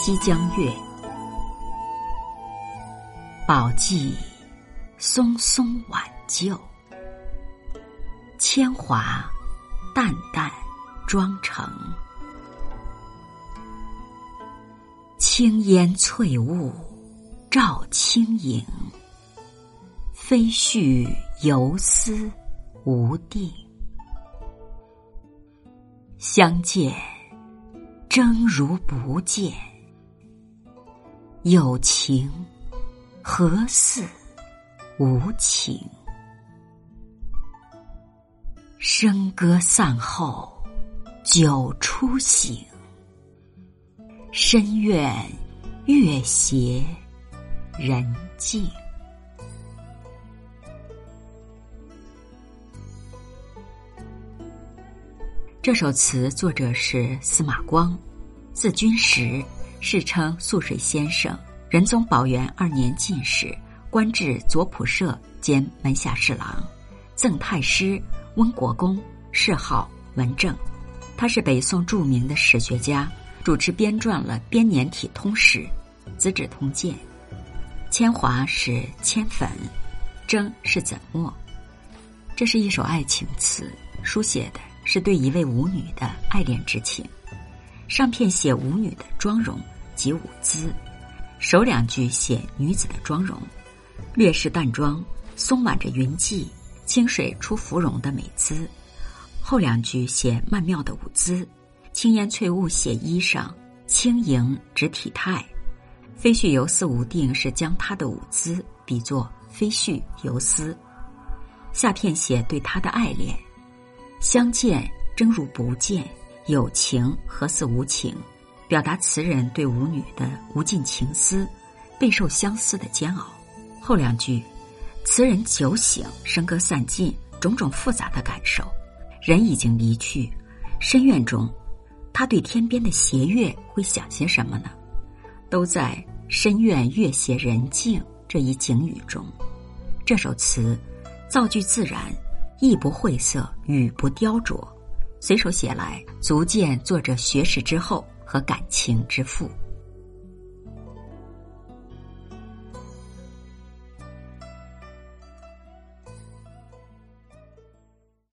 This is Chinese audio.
西江月》，宝髻松松挽救，铅华淡淡妆成。青烟翠雾照轻影，飞絮游丝无定。相见争如不见，有情何似无情？笙歌散后酒初醒，深院月斜人静。这首词作者是司马光，字君实，世称素水先生。仁宗宝元二年进士，官至左仆射兼门下侍郎，赠太师，温国公，谥号文正。他是北宋著名的史学家，主持编撰了编年体通史《资治通鉴》。铅华是铅粉，蒸是怎墨。这是一首爱情词，书写的。是对一位舞女的爱恋之情，上片写舞女的妆容及舞姿，首两句写女子的妆容，略是淡妆，松挽着云髻，清水出芙蓉的美姿；后两句写曼妙的舞姿，轻烟翠雾写衣裳，轻盈指体态，飞絮游丝无定是将她的舞姿比作飞絮游丝，下片写对她的爱恋。相见真如不见，有情何似无情？表达词人对舞女的无尽情思，备受相思的煎熬。后两句，词人酒醒，笙歌散尽，种种复杂的感受。人已经离去，深院中，他对天边的斜月会想些什么呢？都在深院月斜人静这一景语中。这首词造句自然。意不晦涩，语不雕琢，随手写来，足见作者学识之厚和感情之富。